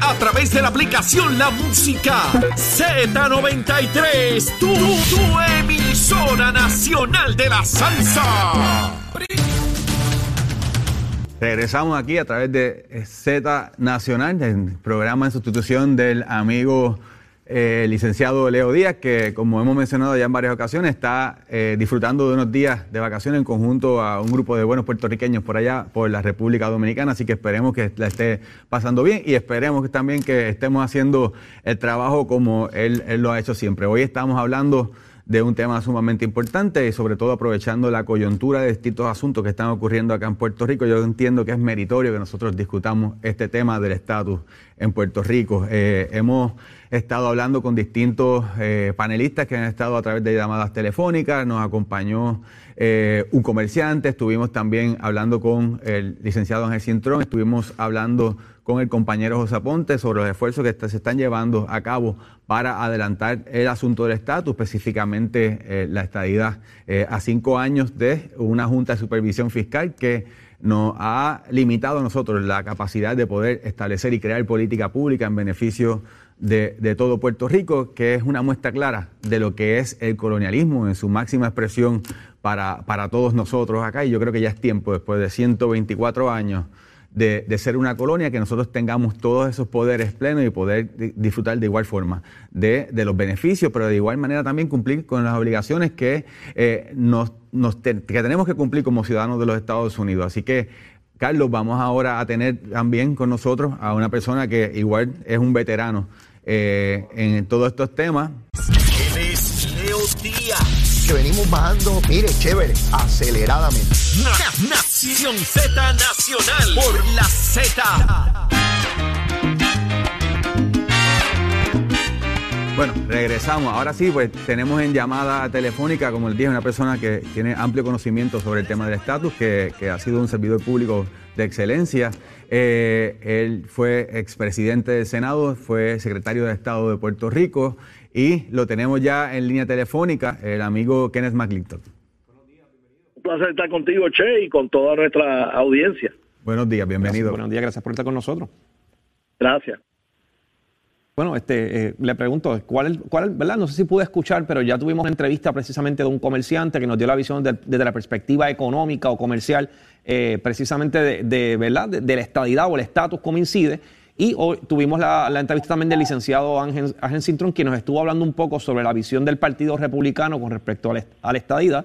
A través de la aplicación La Música Z93. Tu, tu emisora nacional de la salsa. Regresamos aquí a través de Z Nacional, del programa en sustitución del amigo eh, licenciado Leo Díaz, que como hemos mencionado ya en varias ocasiones, está eh, disfrutando de unos días de vacaciones en conjunto a un grupo de buenos puertorriqueños por allá, por la República Dominicana, así que esperemos que la esté pasando bien y esperemos también que estemos haciendo el trabajo como él, él lo ha hecho siempre. Hoy estamos hablando de un tema sumamente importante y sobre todo aprovechando la coyuntura de distintos asuntos que están ocurriendo acá en Puerto Rico. Yo entiendo que es meritorio que nosotros discutamos este tema del estatus en Puerto Rico. Eh, hemos estado hablando con distintos eh, panelistas que han estado a través de llamadas telefónicas, nos acompañó eh, un comerciante, estuvimos también hablando con el licenciado Ángel Cintrón, estuvimos hablando con el compañero José Aponte sobre los esfuerzos que se están llevando a cabo para adelantar el asunto del estatus, específicamente eh, la estadidad a cinco años de una Junta de Supervisión Fiscal que nos ha limitado a nosotros la capacidad de poder establecer y crear política pública en beneficio de, todo Puerto Rico, que es una muestra clara de lo que es el colonialismo en su máxima expresión para, para todos nosotros acá. Y yo creo que ya es tiempo, después de 124 años, de, de, ser una colonia, que nosotros tengamos todos esos poderes plenos y poder disfrutar de igual forma de, de, los beneficios, pero de igual manera también cumplir con las obligaciones que, eh, nos, que tenemos que cumplir como ciudadanos de los Estados Unidos. Así que, Carlos, vamos ahora a tener también con nosotros a una persona que igual es un veterano eh, en todos estos temas. Él es Leo Díaz. Que venimos bajando, mire, chévere, aceleradamente. Na Nación Z Nacional por la Z. Bueno, regresamos. Ahora sí, pues tenemos en llamada telefónica, como les dije, una persona que tiene amplio conocimiento sobre el tema del estatus, que, que, ha sido un servidor público de excelencia. Eh, él fue expresidente del Senado, fue secretario de Estado de Puerto Rico y lo tenemos ya en línea telefónica, el amigo Kenneth McClintock. Un placer estar contigo, Che, y con toda nuestra audiencia. Buenos días, bienvenido. Gracias, buenos días, gracias por estar con nosotros. Gracias. Bueno, este, eh, le pregunto, ¿cuál, cuál, ¿verdad? No sé si pude escuchar, pero ya tuvimos una entrevista precisamente de un comerciante que nos dio la visión de, desde la perspectiva económica o comercial, eh, precisamente de, ¿verdad? La estadidad o el estatus, cómo incide. Y hoy tuvimos la, entrevista también del licenciado Ángel, Cintrón, quien nos estuvo hablando un poco sobre la visión del Partido Republicano con respecto a la estadidad.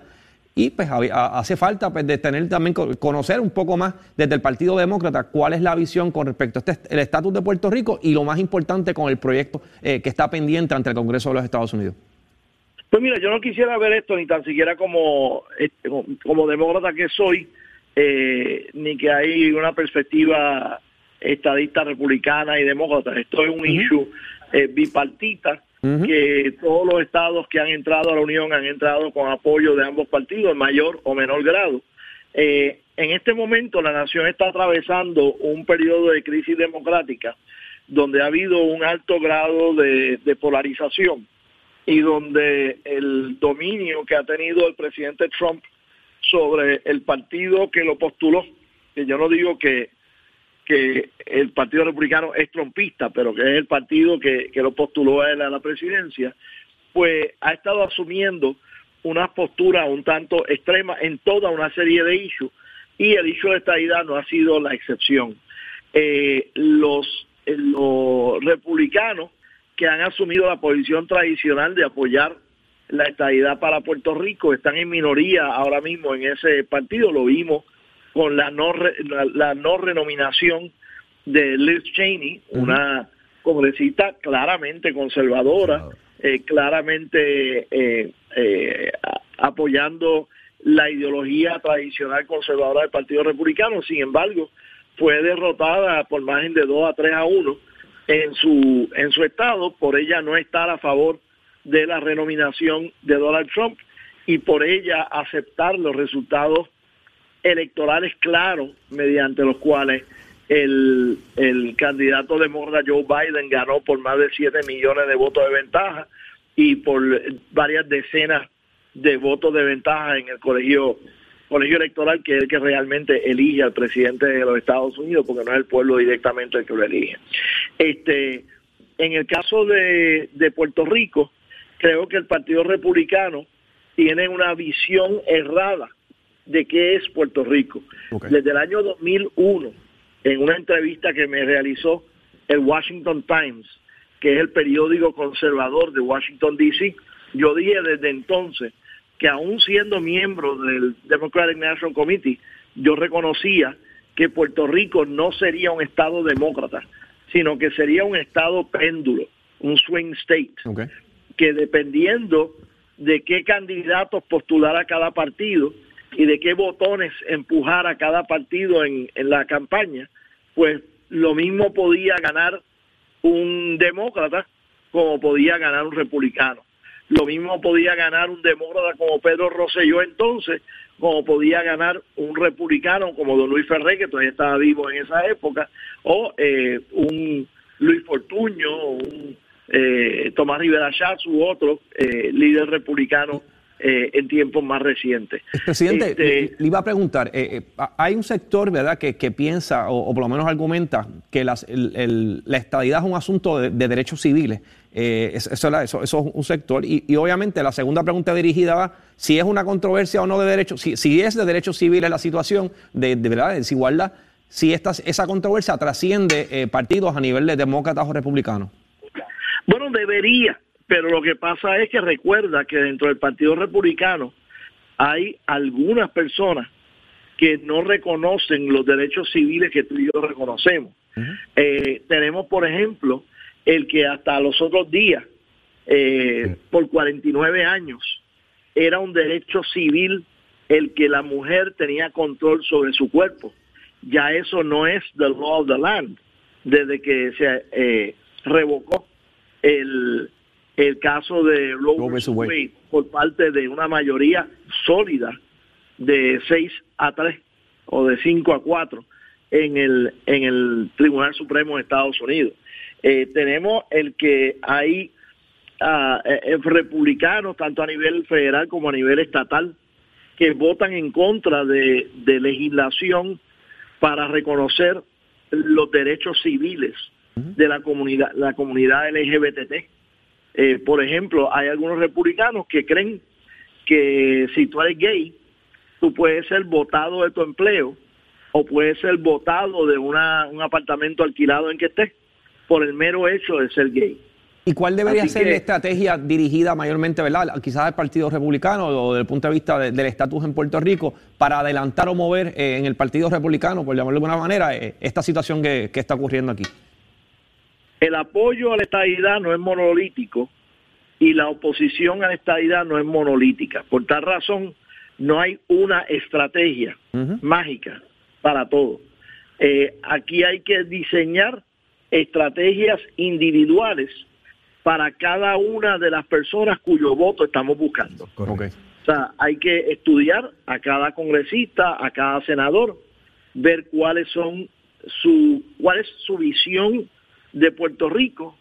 Y pues hace falta pues, de tener también conocer un poco más desde el Partido Demócrata cuál es la visión con respecto a este, el estatus de Puerto Rico y lo más importante con el proyecto eh, que está pendiente ante el Congreso de los Estados Unidos. Pues mira, yo no quisiera ver esto ni tan siquiera como, como, como demócrata que soy, eh, ni que hay una perspectiva estadista republicana y demócrata. Esto es un uh -huh. issue eh, bipartita Que todos los estados que han entrado a la Unión han entrado con apoyo de ambos partidos en mayor o menor grado. Eh, en este momento la nación está atravesando un periodo de crisis democrática donde ha habido un alto grado de, de polarización y donde el dominio que ha tenido el presidente Trump sobre el partido que lo postuló, que yo no digo que que el Partido Republicano es trompista, pero que es el partido que, que lo postuló a él a la presidencia, pues ha estado asumiendo una postura un tanto extrema en toda una serie de issues y el issue de estadidad no ha sido la excepción. Eh, los, los republicanos que han asumido la posición tradicional de apoyar la estadidad para Puerto Rico están en minoría ahora mismo en ese partido, lo vimos con la no, re, la, la, no renominación de Liz Cheney, uh -huh. una congresista claramente conservadora, claro. eh, claramente eh, eh, apoyando la ideología tradicional conservadora del Partido Republicano, sin embargo, fue derrotada por margen de 2 a 3 a 1 en su, en su estado por ella no estar a favor de la renominación de Donald Trump y por ella aceptar los resultados electorales claros mediante los cuales el, el candidato demócrata Joe Biden ganó por más de 7 millones de votos de ventaja y por varias decenas de votos de ventaja en el colegio colegio electoral que es el que realmente elige al presidente de los Estados Unidos porque no es el pueblo directamente el que lo elige. Este, en el caso de, de Puerto Rico, creo que el Partido Republicano tiene una visión errada de qué es Puerto Rico. Desde el año 2001, en una entrevista que me realizó el Washington Times, que es el periódico conservador de Washington, D.C., yo dije desde entonces que aún siendo miembro del Democratic National Committee, yo reconocía que Puerto Rico no sería un estado demócrata, sino que sería un estado péndulo, un swing state, que dependiendo de qué candidatos postulara cada partido y de qué botones empujara cada partido en, la campaña, pues lo mismo podía ganar un demócrata como podía ganar un republicano. Lo mismo podía ganar un demócrata como Pedro Rosselló entonces, como podía ganar un republicano como don Luis Ferré, que todavía estaba vivo en esa época, o eh, un Luis Fortuño, un eh, Tomás Rivera Schatz u otro eh, líder republicano eh, en tiempos más recientes. Presidente, este, le, iba a preguntar, eh, eh, hay un sector, ¿verdad?, que, piensa, o, por lo menos argumenta, que la estadidad es un asunto de, derechos civiles. eso, eso, es un sector. Y, obviamente la segunda pregunta dirigida va si es una controversia o no de derechos, si, si es de derechos civiles la situación de, de verdad de desigualdad, si esta, esa controversia trasciende partidos a nivel de demócratas o republicanos. Bueno, debería, pero lo que pasa es que recuerda que dentro del Partido Republicano hay algunas personas que no reconocen los derechos civiles que tú y yo reconocemos. Eh, tenemos, por ejemplo, el que hasta los otros días, eh, por 49 años, era un derecho civil el que la mujer tenía control sobre su cuerpo. Ya eso no es the law of the land, desde que se eh, revocó el, el caso de Roe por parte de una mayoría sólida de 6 a 3 o de 5 a 4 en el, en el Tribunal Supremo de Estados Unidos. Eh, tenemos el que hay uh, republicanos, tanto a nivel federal como a nivel estatal, que votan en contra de, de legislación para reconocer los derechos civiles de la comunidad, la comunidad LGBT. Eh, por ejemplo, hay algunos republicanos que creen que si tú eres gay, tú puedes ser votado de tu empleo o puedes ser votado de una, un apartamento alquilado en que estés por el mero hecho de ser gay. ¿Y cuál debería ser la estrategia dirigida mayormente, verdad, quizás al Partido Republicano o desde el punto de vista del estatus en Puerto Rico, para adelantar o mover eh, en el Partido Republicano, por llamarlo de alguna manera, eh, esta situación que está ocurriendo aquí? El apoyo a la estadidad no es monolítico y la oposición a la estadidad no es monolítica. Por tal razón, no hay una estrategia mágica para todo. Eh, aquí hay que diseñar estrategias individuales para cada una de las personas cuyo voto estamos buscando. O sea, hay que estudiar a cada congresista, a cada senador, ver cuáles son su, cuál es su visión de Puerto Rico,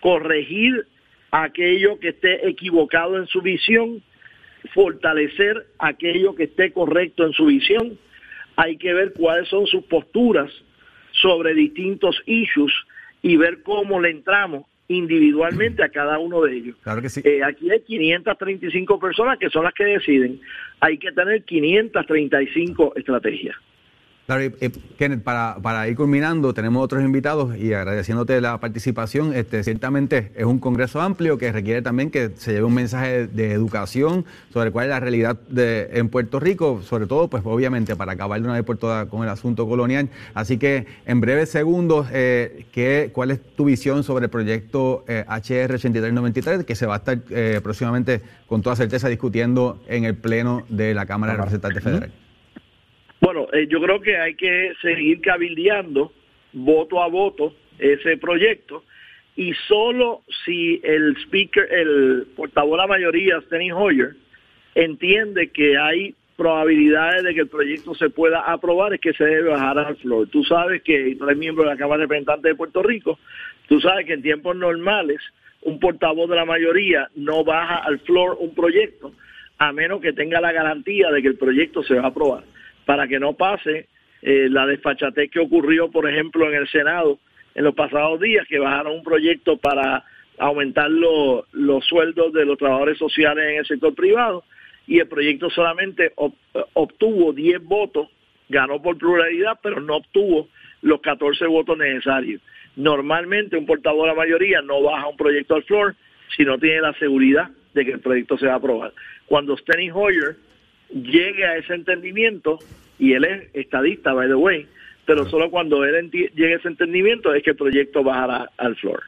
corregir aquello que esté equivocado en su visión, fortalecer aquello que esté correcto en su visión. Hay que ver cuáles son sus posturas sobre distintos issues y ver cómo le entramos individualmente a cada uno de ellos. Claro que sí. Eh, aquí hay 535 personas que son las que deciden. Hay que tener 535 estrategias. Claro, Kenneth, para, para, ir culminando, tenemos otros invitados y agradeciéndote la participación. Este, ciertamente es un congreso amplio que requiere también que se lleve un mensaje de educación sobre cuál es la realidad de, en Puerto Rico, sobre todo, pues obviamente para acabar de una vez por todas con el asunto colonial. Así que en breves segundos, eh, ¿qué, ¿cuál es tu visión sobre el proyecto eh, HR 8393 que se va a estar eh, próximamente con toda certeza discutiendo en el Pleno de la Cámara de Representantes Federal? Bueno, eh, yo creo que hay que seguir cabildeando voto a voto ese proyecto. Y solo si el speaker, el portavoz de la mayoría, Steny Hoyer, entiende que hay probabilidades de que el proyecto se pueda aprobar es que se debe bajar al floor. Tú sabes que, tú eres miembro de la Cámara de Representantes de Puerto Rico, tú sabes que en tiempos normales un portavoz de la mayoría no baja al floor un proyecto a menos que tenga la garantía de que el proyecto se va a aprobar, para que no pase eh, la desfachatez que ocurrió, por ejemplo, en el Senado en los pasados días, que bajaron un proyecto para aumentar los sueldos de los trabajadores sociales en el sector privado y el proyecto solamente obtuvo 10 votos, ganó por pluralidad, pero no obtuvo los 14 votos necesarios. Normalmente un portavoz de la mayoría no baja un proyecto al floor si no tiene la seguridad de que el proyecto se va a aprobar. Cuando Steny Hoyer llegue a ese entendimiento, y él es estadista, by the way, pero solo cuando él llegue a ese entendimiento es que el proyecto bajará al floor.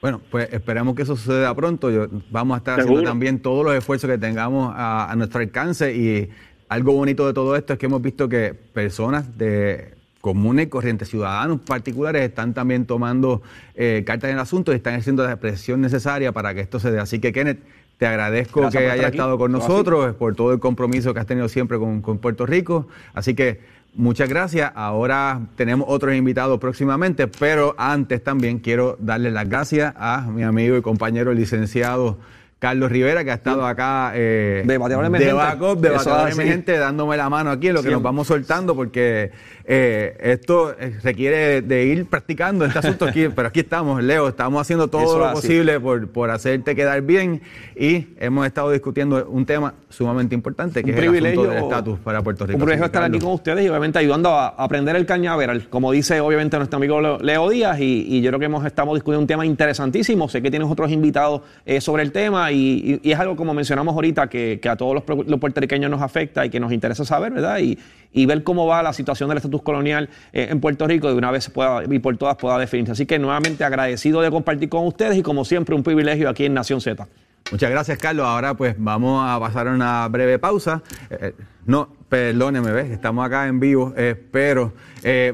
Bueno, pues esperamos que eso suceda pronto. Yo, vamos a estar haciendo también todos los esfuerzos que tengamos a, nuestro alcance y algo bonito de todo esto es que hemos visto que personas de comunes y corrientes, ciudadanos particulares, están también tomando eh, cartas en el asunto y están haciendo la presión necesaria para que esto se dé. Así que, Kenneth, te agradezco que hayas estado con nosotros, por todo el compromiso que has tenido siempre con, con Puerto Rico. Así que muchas gracias. Ahora tenemos otros invitados próximamente, pero antes también quiero darle las gracias a mi amigo y compañero licenciado. Carlos Rivera, que ha estado acá eh, de backup, de emergente, dándome la mano aquí en lo que nos vamos soltando, porque eh, esto eh, requiere de ir practicando este asunto aquí, pero aquí estamos, Leo, estamos haciendo todo lo posible por, por, hacerte quedar bien y hemos estado discutiendo un tema sumamente importante que es el asunto del estatus para Puerto Rico. Un privilegio estar aquí con ustedes y obviamente ayudando a aprender el cañaveral, como dice obviamente nuestro amigo Leo Díaz y, yo creo que hemos estado discutiendo un tema interesantísimo, sé que tienes otros invitados eh, sobre el tema y, es algo como mencionamos ahorita que, a todos los, puertorriqueños nos afecta y que nos interesa saber, ¿verdad? Y, y ver cómo va la situación del estatus colonial eh, en Puerto Rico de una vez y por todas pueda definirse. Así que nuevamente agradecido de compartir con ustedes y como siempre un privilegio aquí en Nación Z. Muchas gracias, Carlos. Ahora pues vamos a pasar a una breve pausa. Eh, eh, no, perdóneme, ¿ves? estamos acá en vivo, pero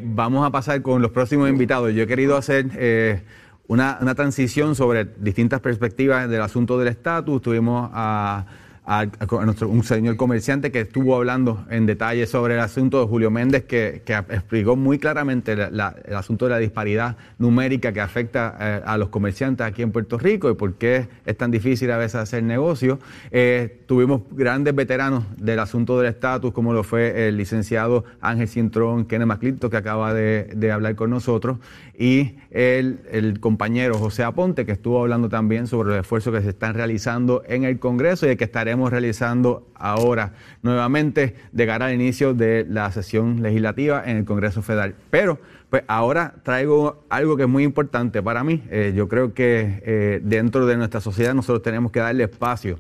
vamos a pasar con los próximos invitados. Yo he querido hacer una, una, transición sobre distintas perspectivas del asunto del estatus. Tuvimos a un señor comerciante que estuvo hablando en detalle sobre el asunto de Julio Méndez, que, explicó muy claramente el asunto de la disparidad numérica que afecta eh, a los comerciantes aquí en Puerto Rico y por qué es tan difícil a veces hacer negocio. Eh, tuvimos grandes veteranos del asunto del estatus, como lo fue el licenciado Ángel Cintrón, Kenneth Maclito, que acaba de, de hablar con nosotros, y el, el, compañero José Aponte, que estuvo hablando también sobre los esfuerzos que se están realizando en el Congreso y de que estaremos realizando ahora nuevamente de cara al inicio de la sesión legislativa en el Congreso Federal. Pero pues ahora traigo algo que es muy importante para mí. Eh, yo creo que eh, dentro de nuestra sociedad nosotros tenemos que darle espacio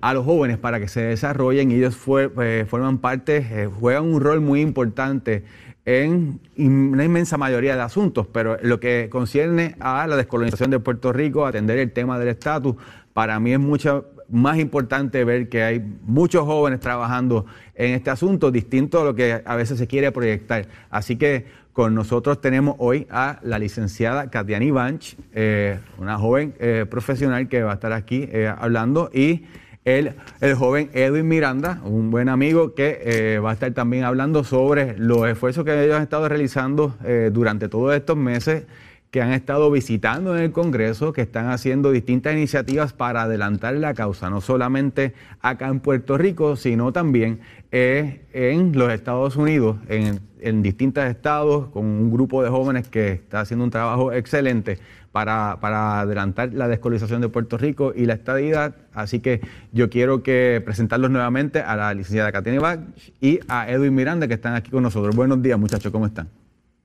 a los jóvenes para que se desarrollen y ellos fue, eh, forman parte, juegan un rol muy importante en una inmensa mayoría de asuntos, pero lo que concierne a la descolonización de Puerto Rico, atender el tema del estatus, para mí es mucho más importante ver que hay muchos jóvenes trabajando en este asunto, distinto a lo que a veces se quiere proyectar. Así que con nosotros tenemos hoy a la licenciada Katiani Banch, eh, una joven eh, profesional que va a estar aquí eh, hablando y el, el joven Edwin Miranda, un buen amigo que va a estar también hablando sobre los esfuerzos que ellos han estado realizando durante todos estos meses que han estado visitando en el Congreso, que están haciendo distintas iniciativas para adelantar la causa, no solamente acá en Puerto Rico, sino también eh, en los Estados Unidos, en, en distintos estados, con un grupo de jóvenes que está haciendo un trabajo excelente para, para, adelantar la descolonización de Puerto Rico y la estadidad. Así que yo quiero que presentarlos nuevamente a la licenciada Katina Bach y a Edwin Miranda que están aquí con nosotros. Buenos días, muchachos, ¿cómo están?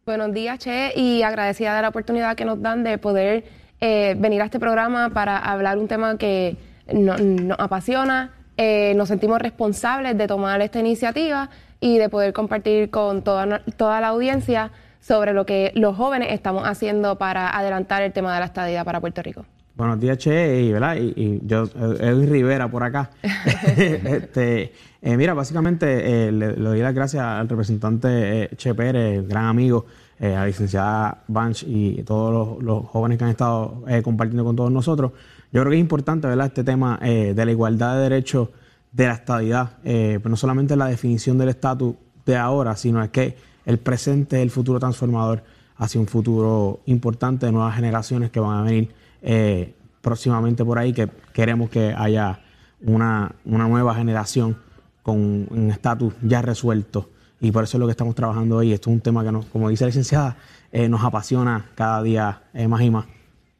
Buenos días, Che, y agradecida de la oportunidad que nos dan de poder eh, venir a este programa para hablar un tema que nos, apasiona. Eh, nos sentimos responsables de tomar esta iniciativa y de poder compartir con toda, toda la audiencia sobre lo que los jóvenes estamos haciendo para adelantar el tema de la estadía para Puerto Rico. Buenos días, Che, y, ¿verdad? y, yo, Edwin Rivera por acá. este, eh, mira, básicamente eh, le, doy las gracias al representante eh, Che Pérez, gran amigo, eh, a la licenciada Banch y todos los, los jóvenes que han estado eh, compartiendo con todos nosotros. Yo creo que es importante, ¿verdad?, este tema eh, de la igualdad de derechos de la estadidad, eh, pero no solamente la definición del estatus de ahora, sino es que el presente es el futuro transformador hacia un futuro importante de nuevas generaciones que van a venir eh, próximamente por ahí, que queremos que haya una, una nueva generación con un estatus ya resuelto. Y por eso es lo que estamos trabajando hoy. Esto es un tema que, nos, como dice la licenciada, eh, nos apasiona cada día eh, más y más.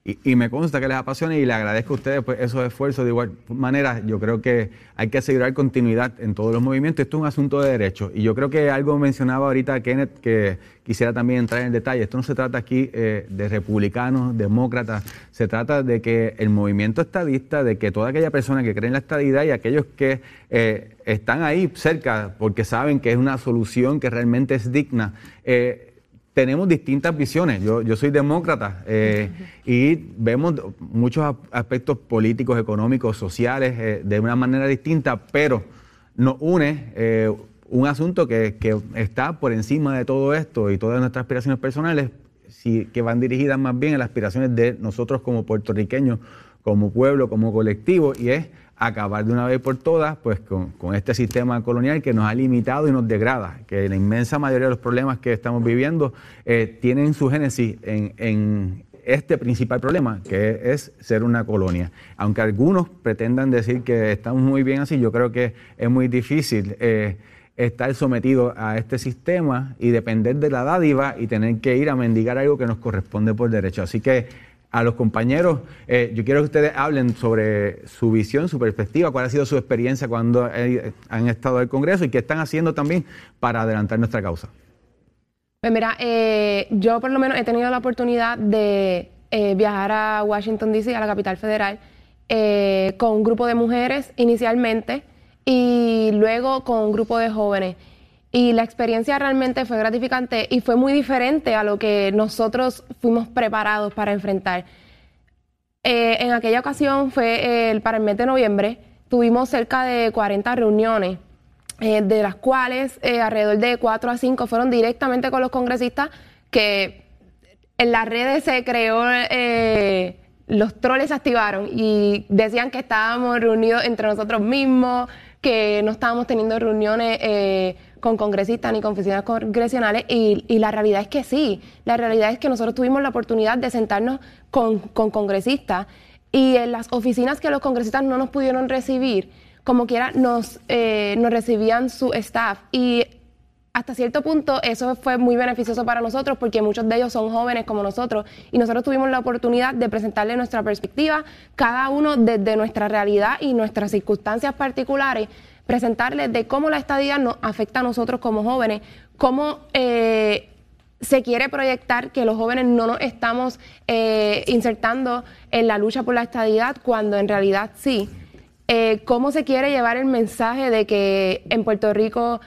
Y, me consta que les apasiona y le agradezco a ustedes pues, esos esfuerzos. De igual manera, yo creo que hay que asegurar continuidad en todos los movimientos. Esto es un asunto de derechos. Y yo creo que algo mencionaba ahorita Kenneth que quisiera también entrar en detalle. Esto no se trata aquí eh, de republicanos, demócratas. Se trata de que el movimiento estadista, de que toda aquella persona que cree en la estadidad y aquellos que eh, están ahí cerca porque saben que es una solución que realmente es digna. eh, tenemos distintas visiones. Yo, yo soy demócrata eh, y vemos muchos aspectos políticos, económicos, sociales eh, de una manera distinta, pero nos une eh, un asunto que, que está por encima de todo esto y todas nuestras aspiraciones personales, que van dirigidas más bien a las aspiraciones de nosotros como puertorriqueños, como pueblo, como colectivo, y es acabar de una vez por todas pues con, con este sistema colonial que nos ha limitado y nos degrada, que la inmensa mayoría de los problemas que estamos viviendo eh, tienen su génesis en, en este principal problema, que es ser una colonia. Aunque algunos pretendan decir que estamos muy bien así, yo creo que es muy difícil eh, estar sometido a este sistema y depender de la dádiva y tener que ir a mendigar algo que nos corresponde por derecho. Así que a los compañeros, eh, yo quiero que ustedes hablen sobre su visión, su perspectiva, cuál ha sido su experiencia cuando han estado en el Congreso y qué están haciendo también para adelantar nuestra causa. Pues mira, eh, yo por lo menos he tenido la oportunidad de eh, viajar a Washington, D.C., a la capital federal, con un grupo de mujeres inicialmente y luego con un grupo de jóvenes. Y la experiencia realmente fue gratificante y fue muy diferente a lo que nosotros fuimos preparados para enfrentar. Eh, en aquella ocasión fue el, para el mes de noviembre, tuvimos cerca de 40 reuniones, eh, de las cuales eh, alrededor de 4 a 5 fueron directamente con los congresistas, que en las redes se creó, eh, los troles se activaron y decían que estábamos reunidos entre nosotros mismos, que no estábamos teniendo reuniones eh, con congresistas ni con oficinas congresionales y, y la realidad es que sí, la realidad es que nosotros tuvimos la oportunidad de sentarnos con, con congresistas y en las oficinas que los congresistas no nos pudieron recibir, como quiera, nos, eh, nos recibían su staff. Y hasta cierto punto eso fue muy beneficioso para nosotros porque muchos de ellos son jóvenes como nosotros y nosotros tuvimos la oportunidad de presentarle nuestra perspectiva, cada uno desde nuestra realidad y nuestras circunstancias particulares, presentarles de cómo la estadía nos afecta a nosotros como jóvenes, cómo eh, se quiere proyectar que los jóvenes no nos estamos eh, insertando en la lucha por la estadidad cuando en realidad sí. Eh, ¿Cómo se quiere llevar el mensaje de que en Puerto Rico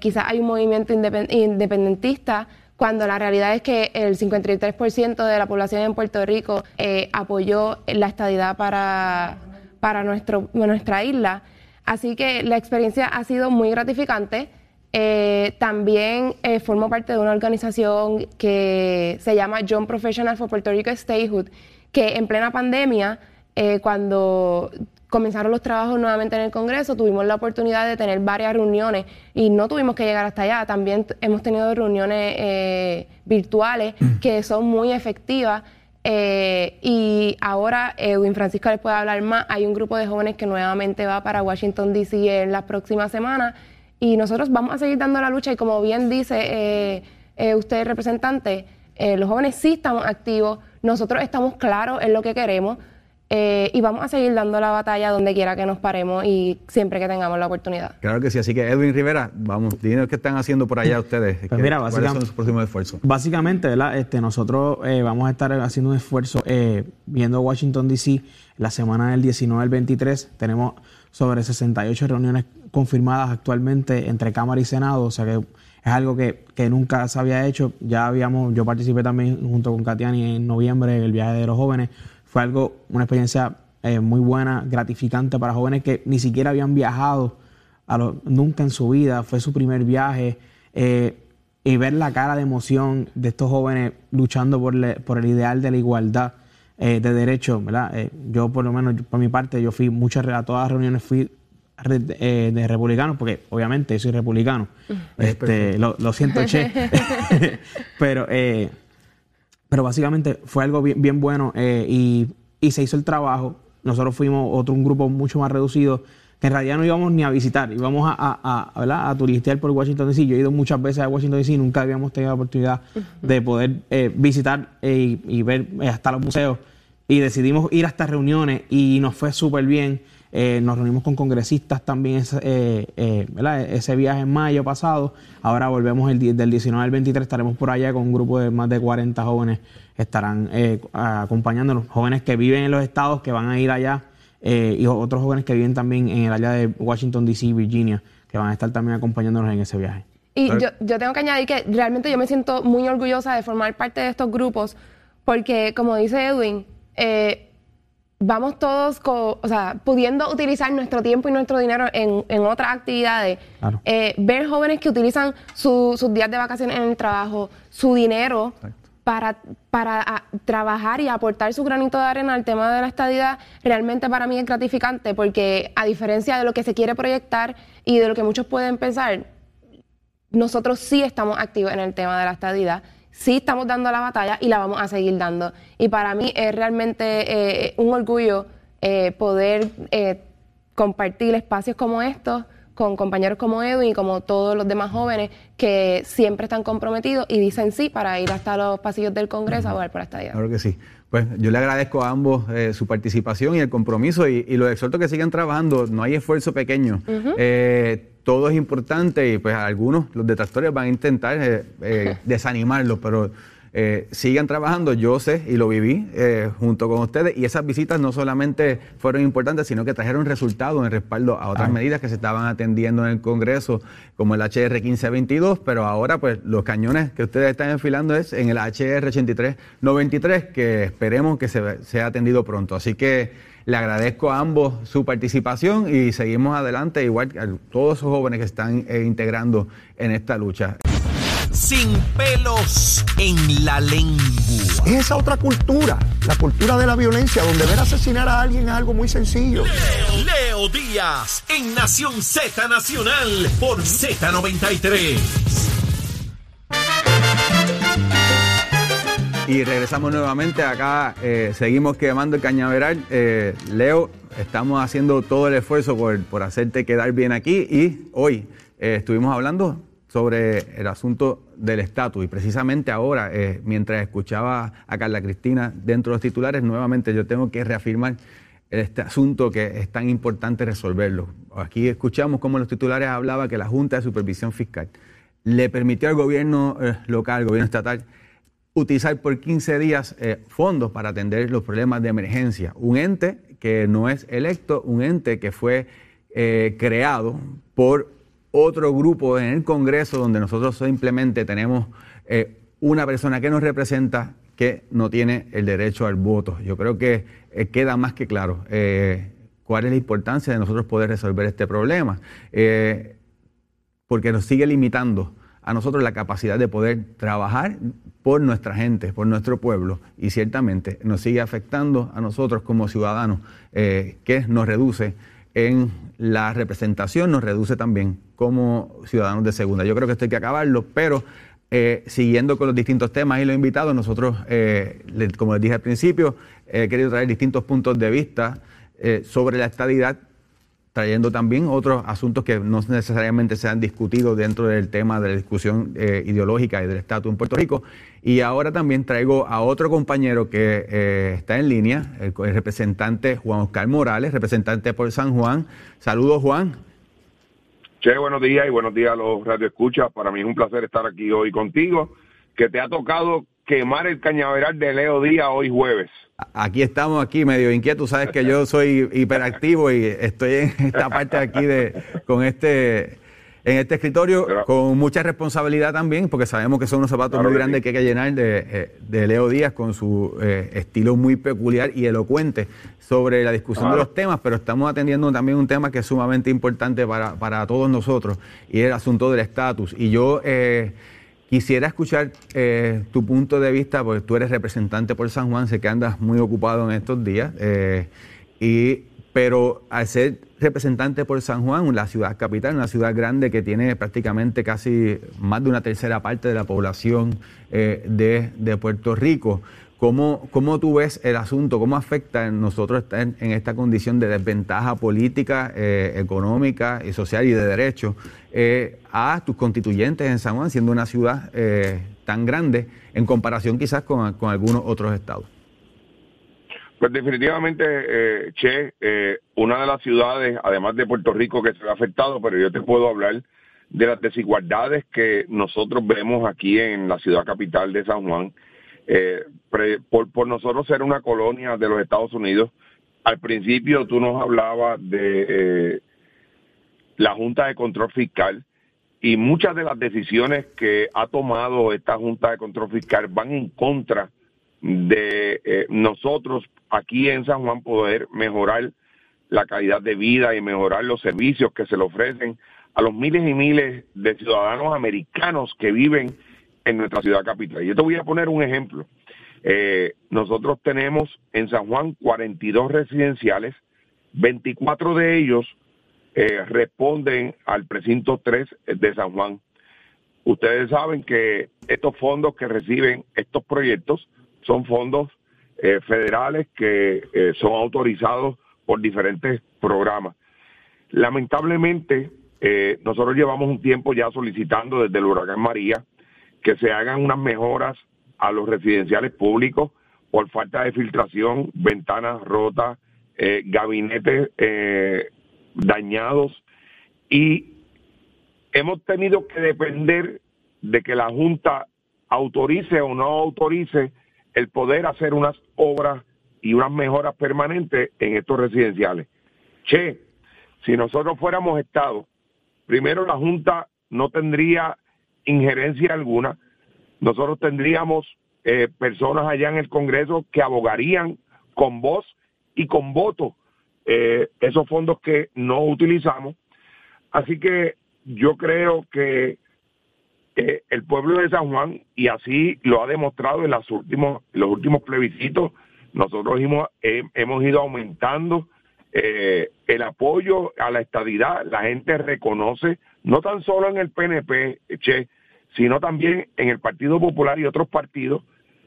quizás hay un movimiento independ- independentista cuando la realidad es que el 53% de la población en Puerto Rico apoyó la estadidad para, para nuestro, nuestra isla? Así que la experiencia ha sido muy gratificante. Eh, también eh, formo parte de una organización que se llama Young Professional for Puerto Rico Statehood, que en plena pandemia, eh, cuando comenzaron los trabajos nuevamente en el Congreso, tuvimos la oportunidad de tener varias reuniones y no tuvimos que llegar hasta allá. También hemos tenido reuniones eh, virtuales que son muy efectivas. Eh, y ahora Edwin Francisco les puede hablar más. Hay un grupo de jóvenes que nuevamente va para Washington, D.C. en las próximas semanas y nosotros vamos a seguir dando la lucha y como bien dice eh, eh, usted, representante, eh, los jóvenes sí estamos activos, nosotros estamos claros en lo que queremos eh, y vamos a seguir dando la batalla donde quiera que nos paremos y siempre que tengamos la oportunidad. Claro que sí, así que Edwin Rivera, vamos, dinos qué están haciendo por allá ustedes. Pues ¿Qué- mira, ¿Cuáles básicamente- son sus próximos esfuerzos? Básicamente, ¿verdad? Este, nosotros eh, vamos a estar haciendo un esfuerzo eh, viendo Washington, D.C. la semana del 19 al 23. Tenemos sobre 68 reuniones confirmadas actualmente entre Cámara y Senado, o sea que es algo que, que nunca se había hecho. Ya habíamos, yo participé también junto con Katiani en noviembre en el viaje de los jóvenes. Fue algo, una experiencia eh, muy buena, gratificante para jóvenes que ni siquiera habían viajado a lo- nunca en su vida, fue su primer viaje. Eh, y ver la cara de emoción de estos jóvenes luchando por, le- por el ideal de la igualdad eh, de derechos, ¿verdad? Eh, yo por lo menos, yo, por mi parte, yo fui muchas, a todas las reuniones fui eh, de republicanos, porque obviamente soy republicano. Este, lo, lo siento, Che. Pero, pero básicamente fue algo bien, bien bueno eh, y, y se hizo el trabajo. Nosotros fuimos otro, un grupo mucho más reducido, que en realidad no íbamos ni a visitar, íbamos a, a, a, ¿verdad? a turistear por Washington DC. Yo he ido muchas veces a Washington DC, nunca habíamos tenido la oportunidad de poder eh, visitar eh, y, y ver hasta los museos. Y decidimos ir a estas reuniones y nos fue súper bien. Eh, nos reunimos con congresistas también ese, eh, eh, ese viaje en mayo pasado. Ahora volvemos el, del 19 al 23, estaremos por allá con un grupo de más de 40 jóvenes. Estarán eh, acompañándonos, jóvenes que viven en los estados, que van a ir allá, eh, y otros jóvenes que viven también en el área de Washington, D.C., Virginia, que van a estar también acompañándonos en ese viaje. Y yo, yo tengo que añadir que realmente yo me siento muy orgullosa de formar parte de estos grupos porque, como dice Edwin, eh, vamos todos, co- o sea, pudiendo utilizar nuestro tiempo y nuestro dinero en, en otras actividades. Claro. Eh, ver jóvenes que utilizan su- sus días de vacaciones en el trabajo, su dinero para, para trabajar y aportar su granito de arena al tema de la estadidad, realmente para mí es gratificante porque a diferencia de lo que se quiere proyectar y de lo que muchos pueden pensar, nosotros sí estamos activos en el tema de la estadidad, sí estamos dando la batalla y la vamos a seguir dando. Y para mí es realmente eh, un orgullo eh, poder eh, compartir espacios como estos con compañeros como Edwin y como todos los demás jóvenes que siempre están comprometidos y dicen sí para ir hasta los pasillos del Congreso a votar por la estadidad. Claro que sí. Pues yo le agradezco a ambos eh, su participación y el compromiso y, y los exhorto que sigan trabajando. No hay esfuerzo pequeño. Eh, todo es importante y pues algunos, los detractores, van a intentar eh, eh, desanimarlo, pero eh, sigan trabajando. Yo sé y lo viví eh, junto con ustedes y esas visitas no solamente fueron importantes, sino que trajeron resultados en respaldo a otras medidas que se estaban atendiendo en el Congreso, como el HR 1522, pero ahora pues los cañones que ustedes están enfilando es en el HR 8393, que esperemos que se, sea atendido pronto. Así que le agradezco a ambos su participación y seguimos adelante, igual que a todos esos jóvenes que están eh, integrando en esta lucha. Sin pelos en la lengua. Es esa otra cultura, la cultura de la violencia, donde ver asesinar a alguien es algo muy sencillo. Leo Díaz en Nación Z Nacional por Z93. Y regresamos nuevamente acá, eh, seguimos quemando el cañaveral. Eh, Leo, estamos haciendo todo el esfuerzo por, por hacerte quedar bien aquí y hoy eh, estuvimos hablando sobre el asunto del estatus y precisamente ahora, eh, mientras escuchaba a Carla Cristina dentro de los titulares, nuevamente yo tengo que reafirmar este asunto que es tan importante resolverlo. Aquí escuchamos cómo los titulares hablaba que la Junta de Supervisión Fiscal le permitió al gobierno eh, local, al gobierno estatal, utilizar por 15 días eh, fondos para atender los problemas de emergencia. Un ente que no es electo, un ente que fue creado por otro grupo en el Congreso donde nosotros simplemente tenemos eh, una persona que nos representa que no tiene el derecho al voto. Yo creo que eh, queda más que claro eh, cuál es la importancia de nosotros poder resolver este problema. Porque nos sigue limitando a nosotros la capacidad de poder trabajar por nuestra gente, por nuestro pueblo, y ciertamente nos sigue afectando a nosotros como ciudadanos, que nos reduce en la representación, nos reduce también como ciudadanos de segunda. Yo creo que esto hay que acabarlo, pero eh, siguiendo con los distintos temas y los invitados, nosotros, eh, como les dije al principio, he querido traer distintos puntos de vista eh, sobre la estadidad trayendo también otros asuntos que no necesariamente se han discutido dentro del tema de la discusión eh, ideológica y del estatus en Puerto Rico. Y ahora también traigo a otro compañero que eh, está en línea, el representante Juan Oscar Morales, representante por San Juan. Saludos, Juan. Che, buenos días y buenos días a los radioescuchas. Para mí es un placer estar aquí hoy contigo, que te ha tocado quemar el cañaveral de Leo Díaz hoy jueves. Aquí estamos, aquí medio inquieto. Sabes que yo soy hiperactivo y estoy en esta parte aquí de con este en este escritorio Pero- con mucha responsabilidad también, porque sabemos que son unos zapatos Claro muy que grandes sí. que hay que llenar de, eh, de Leo Díaz con su eh, estilo muy peculiar y elocuente sobre la discusión de los temas, pero estamos atendiendo también un tema que es sumamente importante para, para todos nosotros y es el asunto del estatus. Y yo eh, quisiera escuchar eh, tu punto de vista, porque tú eres representante por San Juan, sé que andas muy ocupado en estos días, y, pero al ser representante por San Juan, la ciudad capital, una ciudad grande que tiene prácticamente casi más de una tercera parte de la población eh, de, Puerto Rico, ¿Cómo, ¿Cómo, tú ves el asunto? ¿Cómo afecta en nosotros estar en, esta condición de desventaja política, eh, económica y social y de derecho eh, a tus constituyentes en San Juan, siendo una ciudad tan grande en comparación quizás con, algunos otros estados? Pues definitivamente, Che, una de las ciudades, además de Puerto Rico, que se ha afectado, pero yo te puedo hablar de las desigualdades que nosotros vemos aquí en la ciudad capital de San Juan eh, por, por nosotros ser una colonia de los Estados Unidos, al principio tú nos hablabas de eh, la Junta de Control Fiscal y muchas de las decisiones que ha tomado esta Junta de Control Fiscal van en contra de eh, nosotros aquí en San Juan poder mejorar la calidad de vida y mejorar los servicios que se le ofrecen a los miles y miles de ciudadanos americanos que viven en nuestra ciudad capital. Yo te voy a poner un ejemplo. Eh, nosotros tenemos en San Juan 42 residenciales, 24 de ellos eh, responden al precinto 3 de San Juan. Ustedes saben que estos fondos que reciben estos proyectos son fondos eh, federales que son autorizados por diferentes programas. Lamentablemente, nosotros llevamos un tiempo ya solicitando desde el huracán María que se hagan unas mejoras a los residenciales públicos por falta de filtración, ventanas rotas, eh, gabinetes eh, dañados y hemos tenido que depender de que la Junta autorice o no autorice el poder hacer unas obras y unas mejoras permanentes en estos residenciales. Che, si nosotros fuéramos Estado, primero la Junta no tendría injerencia alguna. Nosotros tendríamos eh, personas allá en el Congreso que abogarían con voz y con voto eh, esos fondos que no utilizamos. Así que yo creo que eh, el pueblo de San Juan, y así lo ha demostrado en los últimos, los últimos plebiscitos, nosotros hemos, hemos ido aumentando el apoyo a la estadidad. La gente reconoce no tan solo en el PNP, che, sino también en el Partido Popular y otros partidos,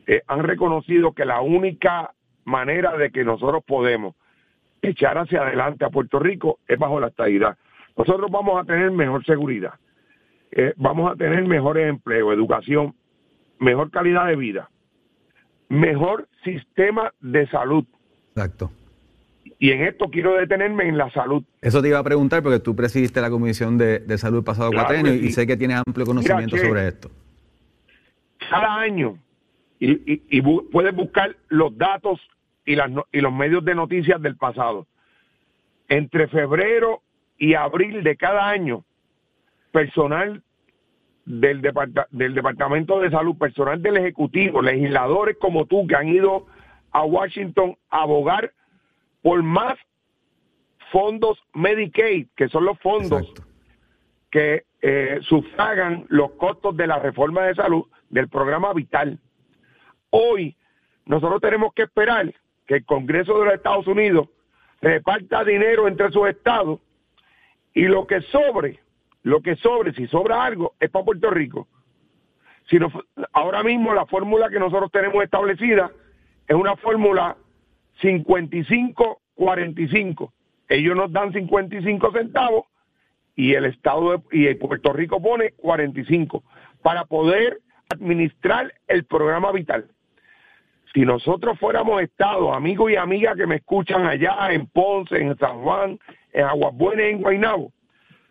eh, han reconocido que la única manera de que nosotros podemos echar hacia adelante a Puerto Rico es bajo la estabilidad. Nosotros vamos a tener mejor seguridad, eh, vamos a tener mejores empleos, educación, mejor calidad de vida, mejor sistema de salud. Exacto. Y en esto quiero detenerme en la salud. Eso te iba a preguntar porque tú presidiste la Comisión de, Salud pasado cuatro años y sé que tienes amplio conocimiento sobre esto. Cada año, y, puedes buscar los datos y, las, y los medios de noticias del pasado. Entre febrero y abril de cada año, personal del, del Departamento de Salud, personal del Ejecutivo, legisladores como tú que han ido a Washington a abogar por más fondos Medicaid, que son los fondos que eh, sufragan los costos de la reforma de salud del programa Vital. Hoy nosotros tenemos que esperar que el Congreso de los Estados Unidos reparta dinero entre sus estados y lo que sobre, lo que sobre, si sobra algo, es para Puerto Rico. Si ahora mismo la fórmula que nosotros tenemos establecida es una fórmula 55-45. Ellos nos dan 55 centavos y el Estado de, y Puerto Rico pone 45 para poder administrar el programa vital. Si nosotros fuéramos Estado, amigos y amigas que me escuchan allá en Ponce, en San Juan, en Aguas Buenas, en Guaynabo,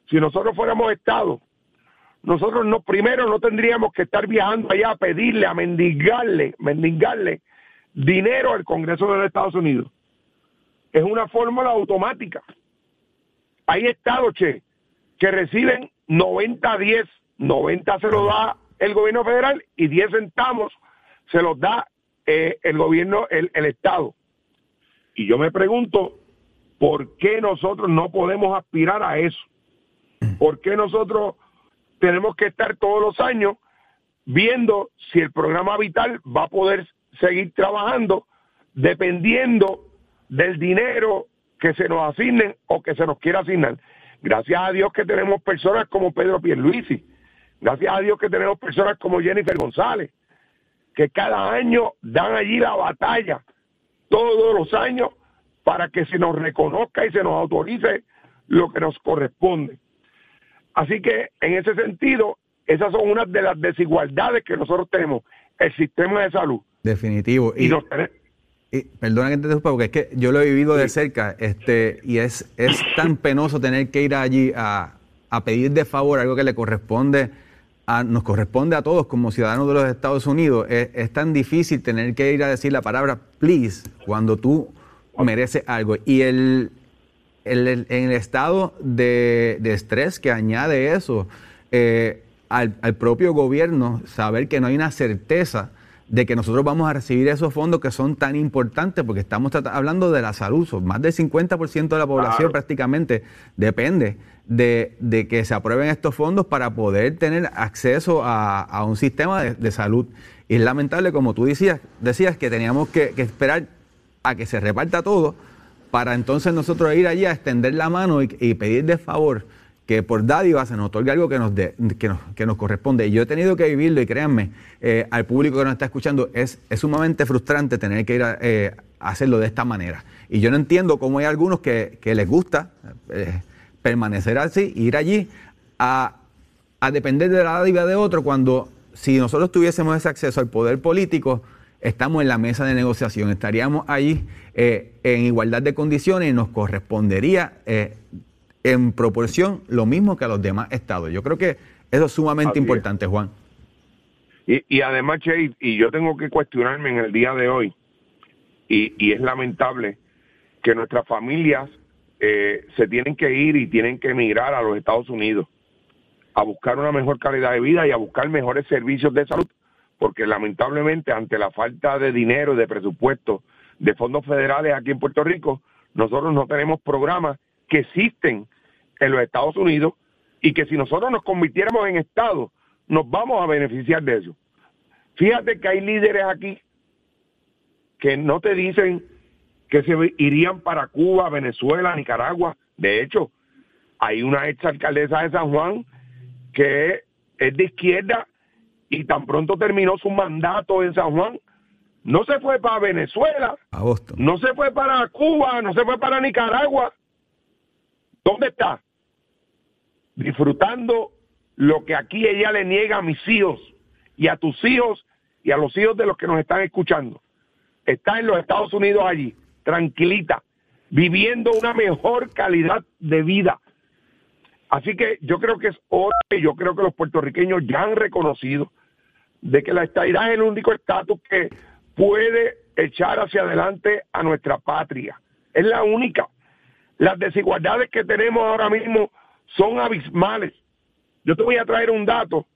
si nosotros fuéramos Estado, nosotros no, primero no tendríamos que estar viajando allá a pedirle, a mendigarle, mendigarle dinero al Congreso de los Estados Unidos. Es una fórmula automática. Hay estados, che, que reciben 90-10, 90 se lo da el gobierno federal y 10 centavos se los da eh, el gobierno, el Estado. Y yo me pregunto, ¿por qué nosotros no podemos aspirar a eso? ¿Por qué nosotros tenemos que estar todos los años viendo si el programa vital va a poder seguir trabajando dependiendo del dinero que se nos asignen o que se nos quiera asignar. Gracias a Dios que tenemos personas como Pedro Pierluisi, gracias a Dios que tenemos personas como Jennifer González, que cada año dan allí la batalla, todos los años, para que se nos reconozca y se nos autorice lo que nos corresponde. Así que en ese sentido, esas son unas de las desigualdades que nosotros tenemos, el sistema de salud. Definitivo. Y, perdona que te interrumpa, porque es que yo lo he vivido de cerca este, y es, es tan penoso tener que ir allí a, a pedir de favor algo que le corresponde nos corresponde a todos como ciudadanos de los Estados Unidos, es, tan difícil tener que ir a decir la palabra please cuando tú mereces algo. Y el, el, en el estado de, estrés que añade eso eh, al, al, propio gobierno, saber que no hay una certeza de que nosotros vamos a recibir esos fondos que son tan importantes, porque estamos hablando de la salud, más del 50% de la población prácticamente depende de, que se aprueben estos fondos para poder tener acceso a, un sistema de, salud. Y es lamentable, como tú decías, decías que teníamos que, esperar a que se reparta todo para entonces nosotros ir allí a extender la mano y, y pedir de favor que por dádiva se nos otorgue algo que nos, que nos, que nos corresponde. Y yo he tenido que vivirlo y créanme, eh, al público que nos está escuchando, es, es sumamente frustrante tener que ir a, eh, hacerlo de esta manera. Y yo no entiendo cómo hay algunos que, les gusta eh, permanecer así, ir allí a, a depender de la dádiva de otro cuando si nosotros tuviésemos ese acceso al poder político, estamos en la mesa de negociación, estaríamos allí en igualdad de condiciones y nos correspondería en proporción lo mismo que a los demás estados. Yo creo que eso es sumamente importante, Juan. Y, además, Che, y yo tengo que cuestionarme en el día de hoy, y, es lamentable que nuestras familias eh, se tienen que ir y tienen que emigrar a los Estados Unidos a buscar una mejor calidad de vida y a buscar mejores servicios de salud, porque lamentablemente ante la falta de dinero y de presupuesto de fondos federales aquí en Puerto Rico, nosotros no tenemos programas que existen en los Estados Unidos y que si nosotros nos convirtiéramos en Estado, nos vamos a beneficiar de eso. Fíjate que hay líderes aquí que no te dicen que se irían para Cuba, Venezuela, Nicaragua. De hecho, hay una ex alcaldesa de San Juan que es de izquierda y tan pronto terminó su mandato en San Juan, no se fue para Venezuela, no se fue para Cuba, no se fue para Nicaragua. ¿Dónde está? disfrutando lo que aquí ella le niega a mis hijos y a tus hijos y a los hijos de los que nos están escuchando. Está en los Estados Unidos allí, tranquilita, viviendo una mejor calidad de vida. Así que yo creo que es hora y yo creo que los puertorriqueños ya han reconocido de que la estadidad es el único estatus que puede echar hacia adelante a nuestra patria. Es la única. Las desigualdades que tenemos ahora mismo son abismales. Yo te voy a traer un dato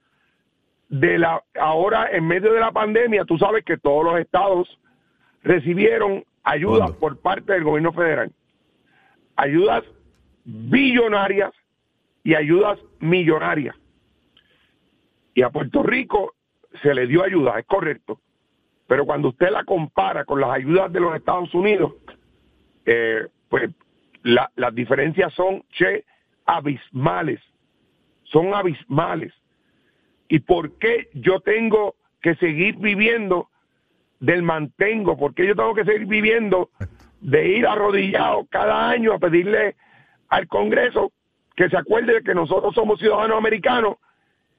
de la ahora en medio de la pandemia, tú sabes que todos los estados recibieron ayudas por parte del gobierno federal. Ayudas billonarias y ayudas millonarias. Y a Puerto Rico se le dio ayuda, es correcto. Pero cuando usted la compara con las ayudas de los Estados Unidos, eh, pues las diferencias son, che, abismales, son abismales. ¿Y por qué yo tengo que seguir viviendo del mantengo? ¿Por qué yo tengo que seguir viviendo de ir arrodillado cada año a pedirle al Congreso que se acuerde de que nosotros somos ciudadanos americanos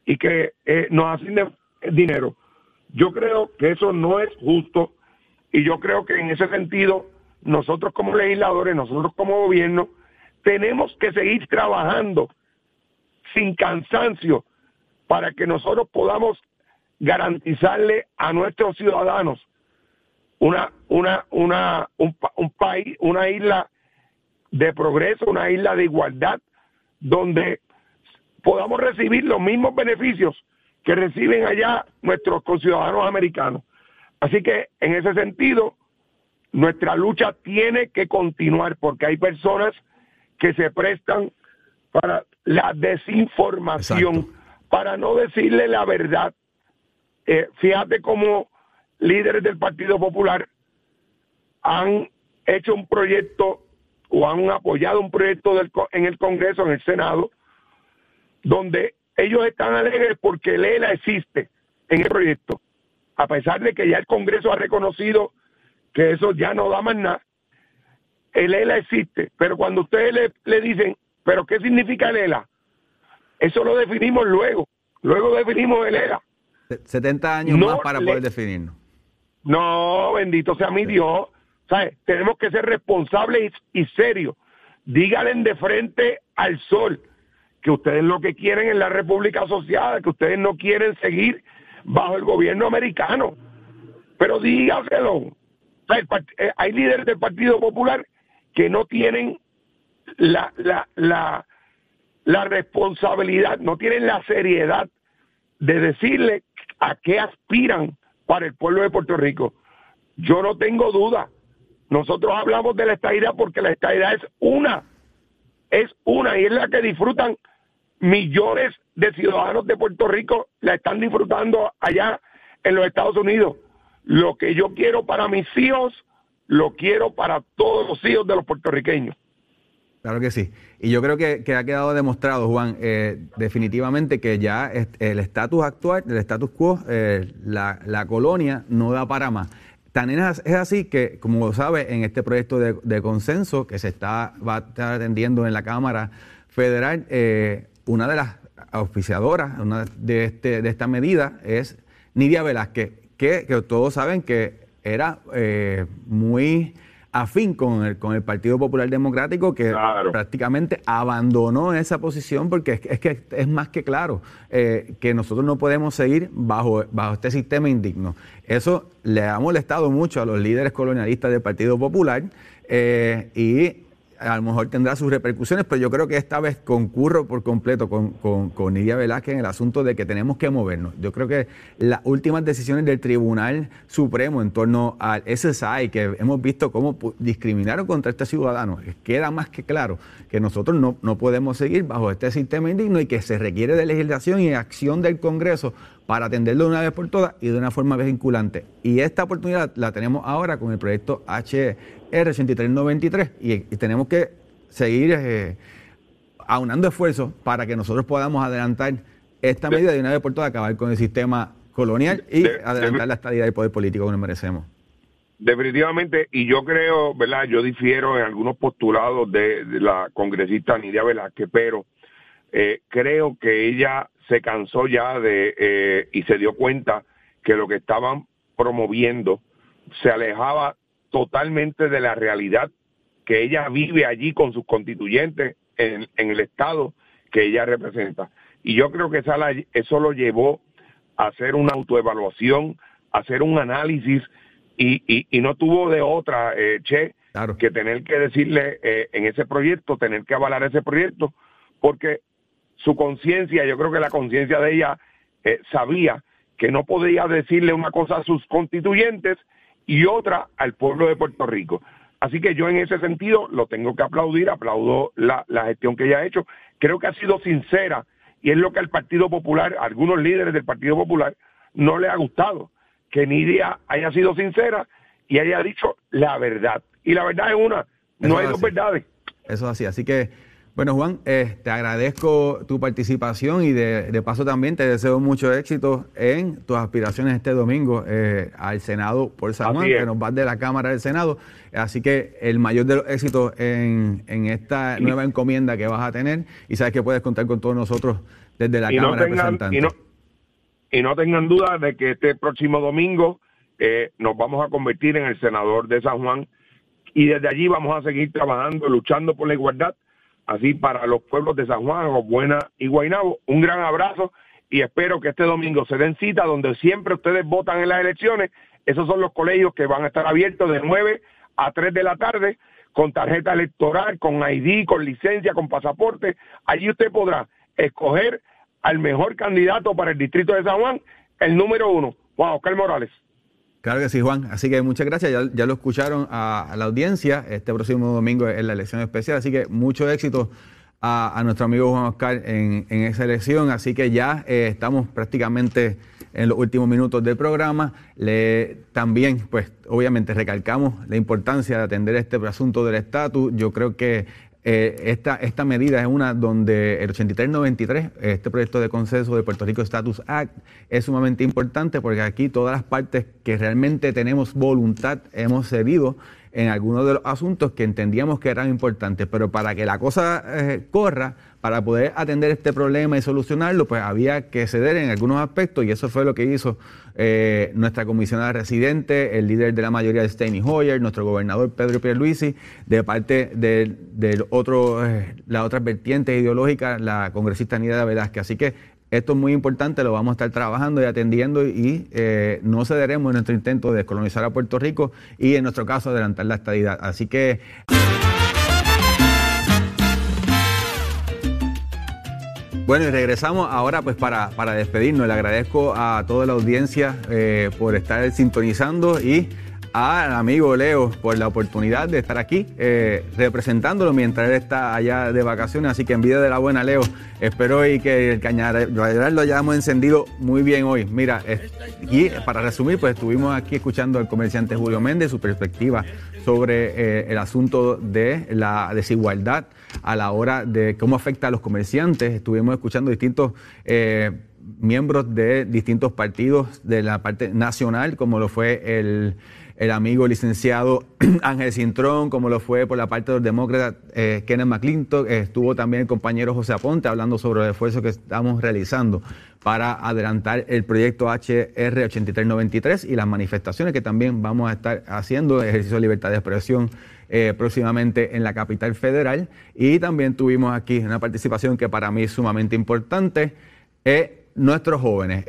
y que eh, nos asignen dinero? Yo creo que eso no es justo y yo creo que en ese sentido nosotros como legisladores, nosotros como gobierno, tenemos que seguir trabajando sin cansancio para que nosotros podamos garantizarle a nuestros ciudadanos una, una, una, un, un país, una isla de progreso, una isla de igualdad, donde podamos recibir los mismos beneficios que reciben allá nuestros conciudadanos americanos. Así que en ese sentido, nuestra lucha tiene que continuar porque hay personas que se prestan para la desinformación, para no decirle la verdad. eh, fíjate cómo líderes del Partido Popular han hecho un proyecto o han apoyado un proyecto del, en el Congreso, en el Senado, donde ellos están alegres porque el ELA existe en el proyecto, a pesar de que ya el Congreso ha reconocido que eso ya no da más nada. El ELA existe, pero cuando ustedes le, le dicen, ¿pero qué significa el ELA? Eso lo definimos luego, luego definimos el ELA. 70 años más para poder definirlo. No, bendito sea mi Dios. ¿Sabes? Tenemos que ser responsables y, serios. Díganle de frente al sol que ustedes lo que quieren es la República Asociada, que ustedes no quieren seguir bajo el gobierno americano. Pero dígaselo. Eh, hay líderes del Partido Popular que no tienen la, la, la, responsabilidad, no tienen la seriedad de decirle a qué aspiran para el pueblo de Puerto Rico. Yo no tengo duda. Nosotros hablamos de la estadidad porque la estadidad es una, es una y es la que disfrutan millones de ciudadanos de Puerto Rico, la están disfrutando allá en los Estados Unidos. Lo que yo quiero para mis hijos, lo quiero para todos los hijos de los puertorriqueños. Claro que sí. Y yo creo que, ha quedado demostrado, Juan, eh, definitivamente que ya el estatus actual, el status quo, eh, la, colonia no da para más. Tan es, así que, como sabe, en este proyecto de, consenso que se está, va a estar atendiendo en la Cámara Federal, eh, una de las auspiciadoras una de, este, de esta medida es Nidia Velázquez, que, que todos saben que era muy afín con el, con el Partido Popular Democrático que prácticamente abandonó esa posición porque es, que es más que claro eh, que nosotros no podemos seguir bajo, bajo este sistema indigno. Eso le ha molestado mucho a los líderes colonialistas del Partido Popular eh, y a lo mejor tendrá sus repercusiones, pero yo creo que esta vez concurro por completo con, con, Nidia Velázquez en el asunto de que tenemos que movernos. Yo creo que las últimas decisiones del Tribunal Supremo en torno al SSI, que hemos visto cómo discriminaron contra este ciudadano, queda más que claro que nosotros no, no podemos seguir bajo este sistema indigno y que se requiere de legislación y acción del Congreso para atenderlo de una vez por todas y de una forma vinculante. Y esta oportunidad la tenemos ahora con el proyecto HR8393 y, y tenemos que seguir eh, aunando esfuerzos para que nosotros podamos adelantar esta medida de una vez por todas, acabar con el sistema colonial y adelantar la estabilidad del poder político que nos merecemos. Definitivamente, y yo creo, ¿verdad? Yo difiero en algunos postulados de, la congresista Nidia Velázquez, pero eh, creo que ella se cansó ya de eh, y se dio cuenta que lo que estaban promoviendo se alejaba totalmente de la realidad que ella vive allí con sus constituyentes en, el estado que ella representa. Y yo creo que esa eso lo llevó a hacer una autoevaluación, a hacer un análisis y, y, no tuvo de otra, eh, Che, que tener que decirle eh, en ese proyecto, tener que avalar ese proyecto, porque su conciencia, yo creo que la conciencia de ella eh, sabía que no podía decirle una cosa a sus constituyentes y otra al pueblo de Puerto Rico. Así que yo en ese sentido lo tengo que aplaudir, aplaudo la, gestión que ella ha hecho. Creo que ha sido sincera y es lo que al Partido Popular, algunos líderes del Partido Popular, no le ha gustado. Que Nidia haya sido sincera y haya dicho la verdad. Y la verdad es una, no hay dos verdades. Eso es así. Así que bueno, Juan, eh, te agradezco tu participación y de, paso también te deseo mucho éxito en tus aspiraciones este domingo eh, al Senado por San Juan, que nos vas de la Cámara del Senado. Así que el mayor de los éxitos en, esta nueva encomienda que vas a tener y sabes que puedes contar con todos nosotros desde la Cámara de Representantes. Y no, y no tengan duda de que este próximo domingo eh, nos vamos a convertir en el senador de San Juan y desde allí vamos a seguir trabajando, luchando por la igualdad así para los pueblos de San Juan, Buena y Guaynabo. Un gran abrazo y espero que este domingo se den cita donde siempre ustedes votan en las elecciones. Esos son los colegios que van a estar abiertos de 9 a 3 de la tarde con tarjeta electoral, con ID, con licencia, con pasaporte. Allí usted podrá escoger al mejor candidato para el distrito de San Juan, el número uno, Juan Oscar Morales. Claro que sí, Juan. Así que muchas gracias. Ya, lo escucharon a, la audiencia. Este próximo domingo es la elección especial. Así que mucho éxito a, nuestro amigo Juan Oscar en, esa elección. Así que ya eh, estamos prácticamente en los últimos minutos del programa. También, pues, obviamente recalcamos la importancia de atender este asunto del estatus. Yo creo que eh, esta, esta medida es una donde el 8393, este proyecto de consenso de Puerto Rico Status Act, es sumamente importante porque aquí todas las partes que realmente tenemos voluntad hemos cedido en algunos de los asuntos que entendíamos que eran importantes, pero para que la cosa eh, corra, para poder atender este problema y solucionarlo, pues había que ceder en algunos aspectos y eso fue lo que hizo eh, nuestra comisionada residente, el líder de la mayoría de Steny Hoyer, nuestro gobernador Pedro Pierluisi, de parte de, otro, eh, la otra vertiente ideológica, la congresista Nida Velázquez. Así que esto es muy importante, lo vamos a estar trabajando y atendiendo y eh, no cederemos en nuestro intento de descolonizar a Puerto Rico y en nuestro caso adelantar la estadidad. Así que... Bueno, y regresamos ahora pues para, para despedirnos. Le agradezco a toda la audiencia eh, por estar sintonizando y al amigo Leo por la oportunidad de estar aquí eh, representándolo mientras él está allá de vacaciones. Así que en vida de la buena, Leo, espero y que el cañaral lo hayamos encendido muy bien hoy. Mira, y para resumir, pues estuvimos aquí escuchando al comerciante Julio Méndez, su perspectiva sobre eh, el asunto de la desigualdad a la hora de cómo afecta a los comerciantes. Estuvimos escuchando distintos... Eh, miembros de distintos partidos de la parte nacional, como lo fue el el amigo licenciado Ángel Cintrón, como lo fue por la parte de los demócratas eh, Kenneth McClintock, estuvo también el compañero José Aponte hablando sobre el esfuerzo que estamos realizando para adelantar el proyecto HR 8393 y las manifestaciones que también vamos a estar haciendo, ejercicio de libertad de expresión eh, próximamente en la capital federal. Y también tuvimos aquí una participación que para mí es sumamente importante, eh, nuestros jóvenes.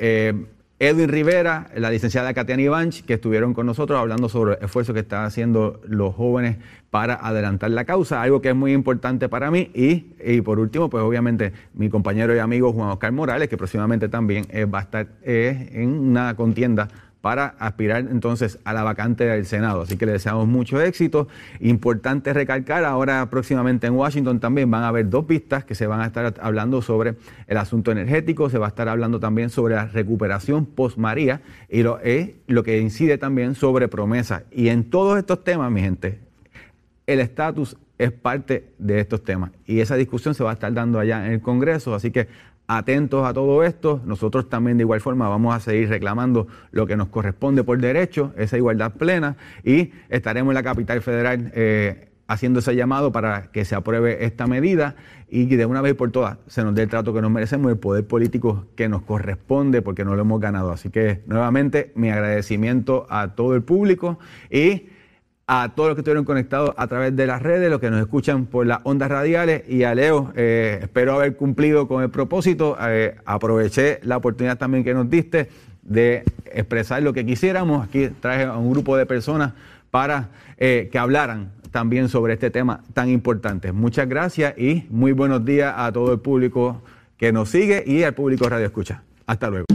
Edwin Rivera, la licenciada Katiana Ivanch, que estuvieron con nosotros hablando sobre el esfuerzo que están haciendo los jóvenes para adelantar la causa, algo que es muy importante para mí. Y, por último, pues obviamente mi compañero y amigo Juan Oscar Morales, que próximamente también eh, va a estar eh, en una contienda para aspirar entonces a la vacante del Senado. Así que le deseamos mucho éxito. Importante recalcar, ahora próximamente en Washington también van a haber dos pistas que se van a estar hablando sobre el asunto energético, se va a estar hablando también sobre la recuperación post-María y lo, es lo que incide también sobre promesas. Y en todos estos temas, mi gente, el estatus es parte de estos temas y esa discusión se va a estar dando allá en el Congreso, así que atentos a todo esto. Nosotros también de igual forma vamos a seguir reclamando lo que nos corresponde por derecho, esa igualdad plena, y estaremos en la capital federal eh, haciendo ese llamado para que se apruebe esta medida y que de una vez por todas se nos dé el trato que nos merecemos, el poder político que nos corresponde porque no lo hemos ganado. Así que nuevamente mi agradecimiento a todo el público y a todos los que estuvieron conectados a través de las redes, los que nos escuchan por las ondas radiales y a Leo, eh, espero haber cumplido con el propósito. Eh, aproveché la oportunidad también que nos diste de expresar lo que quisiéramos. Aquí traje a un grupo de personas para eh, que hablaran también sobre este tema tan importante. Muchas gracias y muy buenos días a todo el público que nos sigue y al público Radio Escucha. Hasta luego.